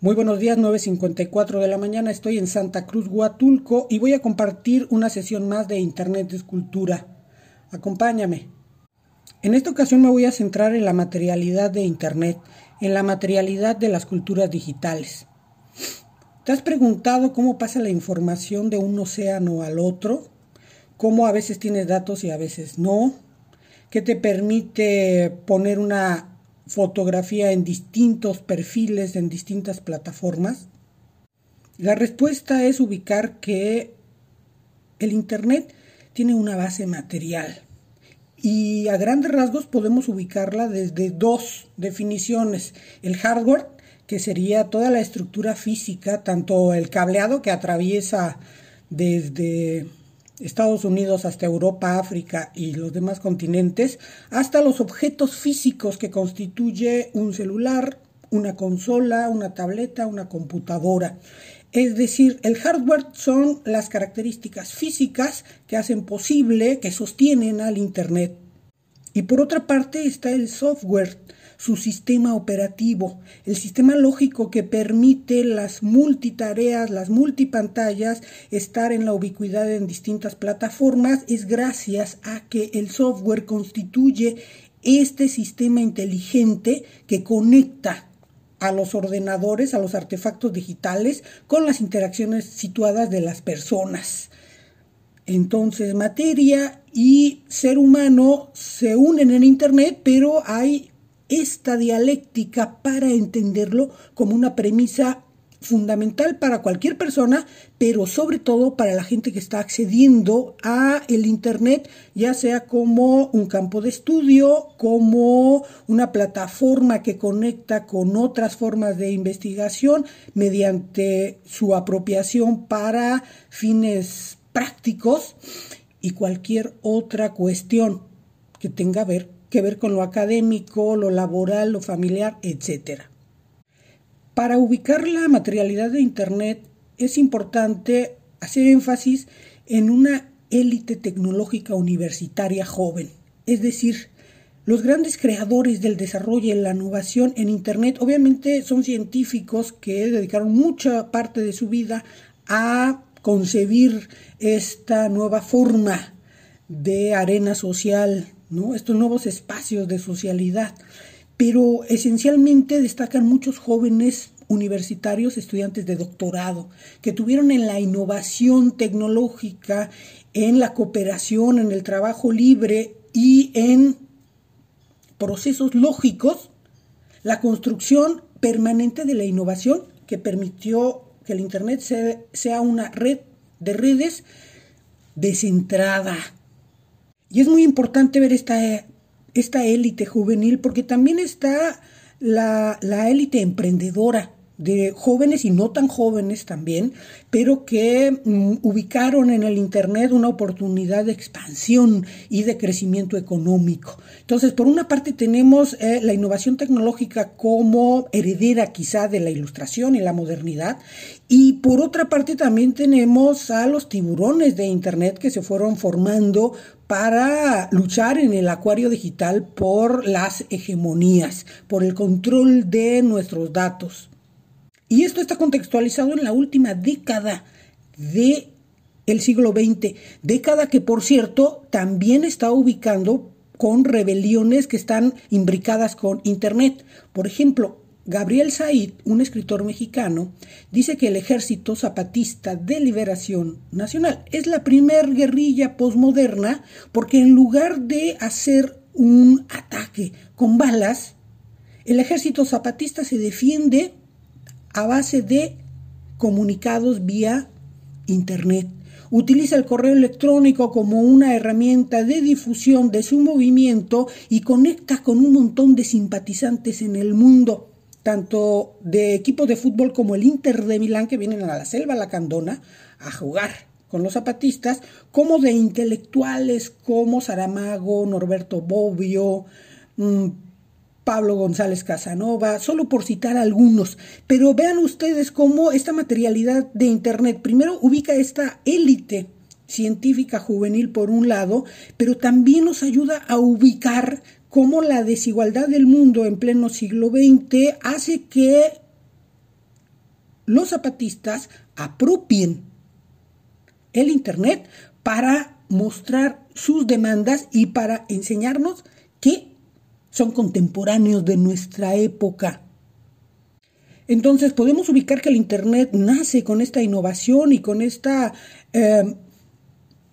Muy buenos días, 9.54 de la mañana. Estoy en Santa Cruz, Huatulco y voy a compartir una sesión más de Internet de Escultura. Acompáñame. En esta ocasión me voy a centrar en la materialidad de Internet, en la materialidad de las culturas digitales. ¿Te has preguntado cómo pasa la información de un océano al otro? ¿Cómo a veces tienes datos y a veces no? ¿Qué te permite poner una fotografía en distintos perfiles, en distintas plataformas? La respuesta es ubicar que el Internet tiene una base material y a grandes rasgos podemos ubicarla desde dos definiciones. El hardware, que sería toda la estructura física, tanto el cableado que atraviesa desde Estados Unidos hasta Europa, África y los demás continentes, hasta los objetos físicos que constituye un celular, una consola, una tableta, una computadora. Es decir, el hardware son las características físicas que hacen posible, que sostienen al Internet. Y por otra parte está el software, su sistema operativo, el sistema lógico que permite las multitareas, las multipantallas, estar en la ubicuidad en distintas plataformas, es gracias a que el software constituye este sistema inteligente que conecta a los ordenadores, a los artefactos digitales, con las interacciones situadas de las personas. Entonces, materia y ser humano se unen en Internet, pero hay esta dialéctica para entenderlo como una premisa fundamental para cualquier persona, pero sobre todo para la gente que está accediendo a el internet, ya sea como un campo de estudio, como una plataforma que conecta con otras formas de investigación mediante su apropiación para fines prácticos y cualquier otra cuestión que tenga ver que ver con lo académico, lo laboral, lo familiar, etc. Para ubicar la materialidad de Internet es importante hacer énfasis en una élite tecnológica universitaria joven, es decir, los grandes creadores del desarrollo y la innovación en Internet obviamente son científicos que dedicaron mucha parte de su vida a concebir esta nueva forma de arena social estos nuevos espacios de socialidad. Pero esencialmente destacan muchos jóvenes universitarios, estudiantes de doctorado, que tuvieron en la innovación tecnológica, en la cooperación, en el trabajo libre y en procesos lógicos, la construcción permanente de la innovación que permitió que el Internet sea una red de redes descentrada, y es muy importante ver esta, esta élite juvenil porque también está la, la élite emprendedora de jóvenes y no tan jóvenes también, pero que mm, ubicaron en el Internet una oportunidad de expansión y de crecimiento económico. Entonces, por una parte tenemos eh, la innovación tecnológica como heredera quizá de la ilustración y la modernidad, y por otra parte también tenemos a los tiburones de Internet que se fueron formando para luchar en el acuario digital por las hegemonías, por el control de nuestros datos. Y esto está contextualizado en la última década de el siglo XX, década que por cierto también está ubicando con rebeliones que están imbricadas con Internet. Por ejemplo, Gabriel Said, un escritor mexicano, dice que el Ejército Zapatista de Liberación Nacional es la primer guerrilla posmoderna porque en lugar de hacer un ataque con balas, el Ejército Zapatista se defiende a base de comunicados vía Internet. Utiliza el correo electrónico como una herramienta de difusión de su movimiento y conecta con un montón de simpatizantes en el mundo, tanto de equipos de fútbol como el Inter de Milán que vienen a la selva lacandona a jugar con los zapatistas, como de intelectuales como Saramago, Norberto Bobbio, mm, Pablo González Casanova, solo por citar algunos. Pero vean ustedes cómo esta materialidad de Internet primero ubica esta élite científica juvenil por un lado, pero también nos ayuda a ubicar cómo la desigualdad del mundo en pleno siglo XX hace que los zapatistas apropien el Internet para mostrar sus demandas y para enseñarnos que son contemporáneos de nuestra época. Entonces podemos ubicar que el Internet nace con esta innovación y con esta eh,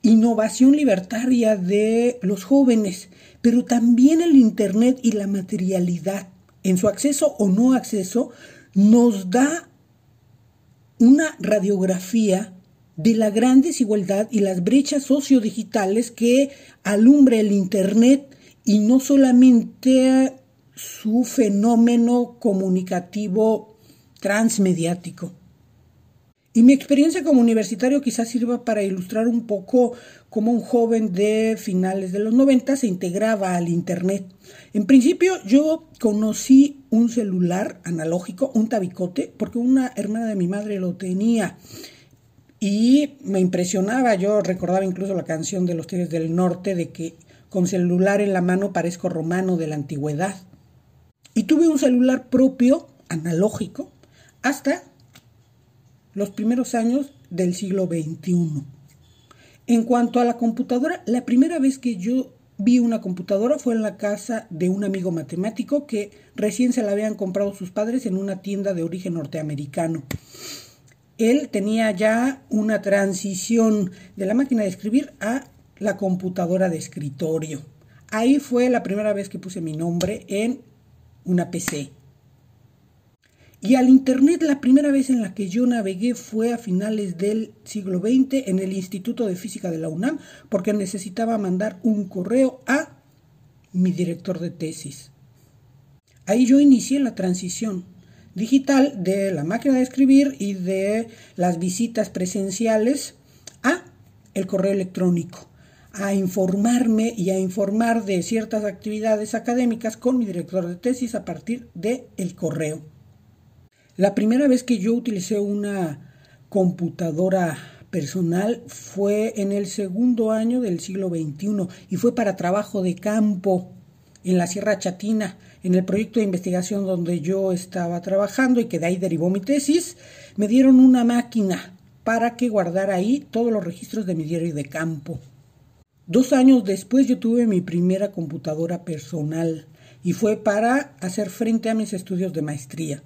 innovación libertaria de los jóvenes, pero también el Internet y la materialidad en su acceso o no acceso nos da una radiografía de la gran desigualdad y las brechas sociodigitales que alumbra el Internet y no solamente su fenómeno comunicativo transmediático. Y mi experiencia como universitario quizás sirva para ilustrar un poco cómo un joven de finales de los 90 se integraba al Internet. En principio yo conocí un celular analógico, un tabicote, porque una hermana de mi madre lo tenía. Y me impresionaba, yo recordaba incluso la canción de los Tigres del Norte de que con celular en la mano parezco romano de la antigüedad. Y tuve un celular propio, analógico, hasta los primeros años del siglo XXI. En cuanto a la computadora, la primera vez que yo vi una computadora fue en la casa de un amigo matemático que recién se la habían comprado sus padres en una tienda de origen norteamericano. Él tenía ya una transición de la máquina de escribir a la computadora de escritorio. Ahí fue la primera vez que puse mi nombre en una PC. Y al Internet la primera vez en la que yo navegué fue a finales del siglo XX en el Instituto de Física de la UNAM porque necesitaba mandar un correo a mi director de tesis. Ahí yo inicié la transición digital de la máquina de escribir y de las visitas presenciales a el correo electrónico, a informarme y a informar de ciertas actividades académicas con mi director de tesis a partir del el correo. La primera vez que yo utilicé una computadora personal fue en el segundo año del siglo XXI y fue para trabajo de campo en la Sierra Chatina, en el proyecto de investigación donde yo estaba trabajando y que de ahí derivó mi tesis, me dieron una máquina para que guardara ahí todos los registros de mi diario de campo. Dos años después yo tuve mi primera computadora personal y fue para hacer frente a mis estudios de maestría.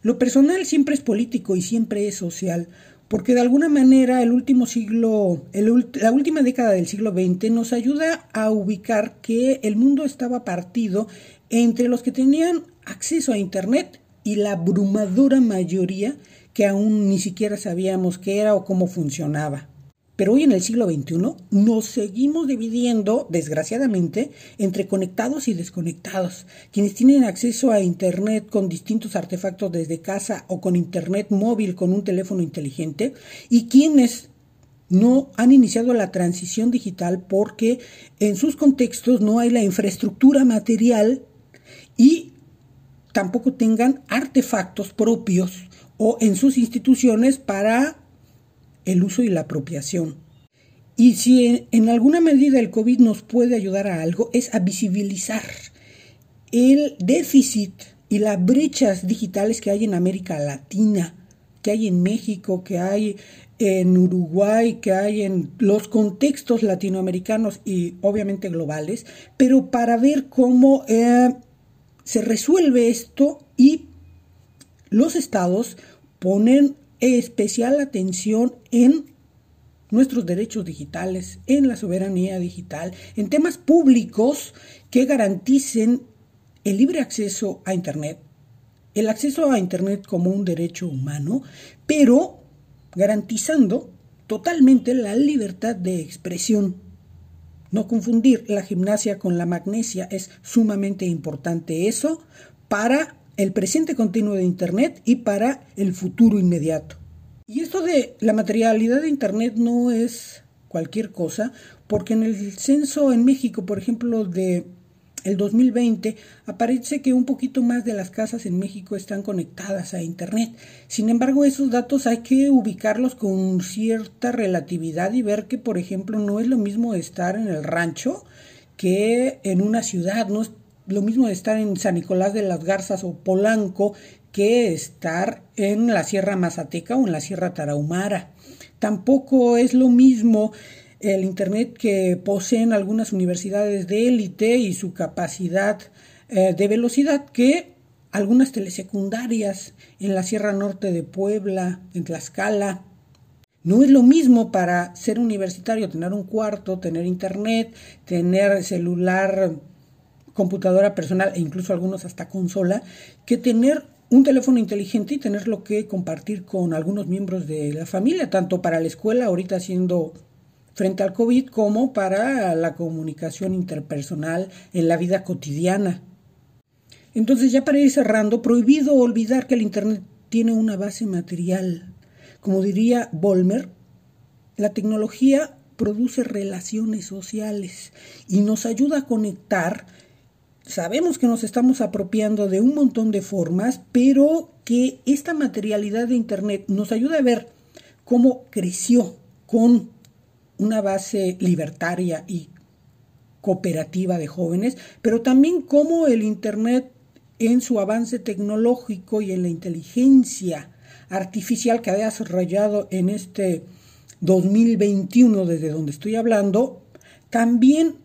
Lo personal siempre es político y siempre es social, porque de alguna manera el último siglo, la última década del siglo XX nos ayuda a ubicar que el mundo estaba partido entre los que tenían acceso a Internet y la abrumadora mayoría que aún ni siquiera sabíamos qué era o cómo funcionaba. Pero hoy en el siglo XXI nos seguimos dividiendo, desgraciadamente, entre conectados y desconectados. Quienes tienen acceso a Internet con distintos artefactos desde casa o con Internet móvil con un teléfono inteligente y quienes no han iniciado la transición digital porque en sus contextos no hay la infraestructura material y tampoco tengan artefactos propios o en sus instituciones para el uso y la apropiación. Y si en alguna medida el COVID nos puede ayudar a algo, es a visibilizar el déficit y las brechas digitales que hay en América Latina, que hay en México, que hay en Uruguay, que hay en los contextos latinoamericanos y obviamente globales, pero para ver cómo eh, se resuelve esto y los estados ponen especial atención en nuestros derechos digitales, en la soberanía digital, en temas públicos que garanticen el libre acceso a Internet, el acceso a Internet como un derecho humano, pero garantizando totalmente la libertad de expresión. No confundir la gimnasia con la magnesia es sumamente importante eso para el presente continuo de Internet y para el futuro inmediato. Y esto de la materialidad de Internet no es cualquier cosa, porque en el censo en México, por ejemplo, de el 2020, aparece que un poquito más de las casas en México están conectadas a Internet. Sin embargo, esos datos hay que ubicarlos con cierta relatividad y ver que, por ejemplo, no es lo mismo estar en el rancho que en una ciudad, no lo mismo estar en San Nicolás de las Garzas o Polanco que estar en la Sierra Mazateca o en la Sierra Tarahumara. Tampoco es lo mismo el Internet que poseen algunas universidades de élite y su capacidad eh, de velocidad que algunas telesecundarias en la Sierra Norte de Puebla, en Tlaxcala. No es lo mismo para ser universitario tener un cuarto, tener internet, tener celular, computadora personal e incluso algunos hasta consola, que tener un teléfono inteligente y tenerlo que compartir con algunos miembros de la familia, tanto para la escuela, ahorita siendo frente al COVID, como para la comunicación interpersonal en la vida cotidiana. Entonces, ya para ir cerrando, prohibido olvidar que el Internet tiene una base material. Como diría Volmer, la tecnología produce relaciones sociales y nos ayuda a conectar Sabemos que nos estamos apropiando de un montón de formas, pero que esta materialidad de Internet nos ayuda a ver cómo creció con una base libertaria y cooperativa de jóvenes, pero también cómo el Internet en su avance tecnológico y en la inteligencia artificial que ha desarrollado en este 2021 desde donde estoy hablando, también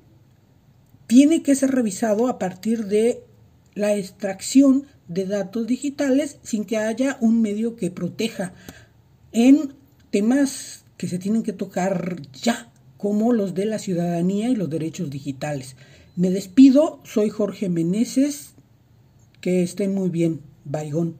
tiene que ser revisado a partir de la extracción de datos digitales sin que haya un medio que proteja en temas que se tienen que tocar ya, como los de la ciudadanía y los derechos digitales. Me despido, soy Jorge Meneses, que estén muy bien, Baigón.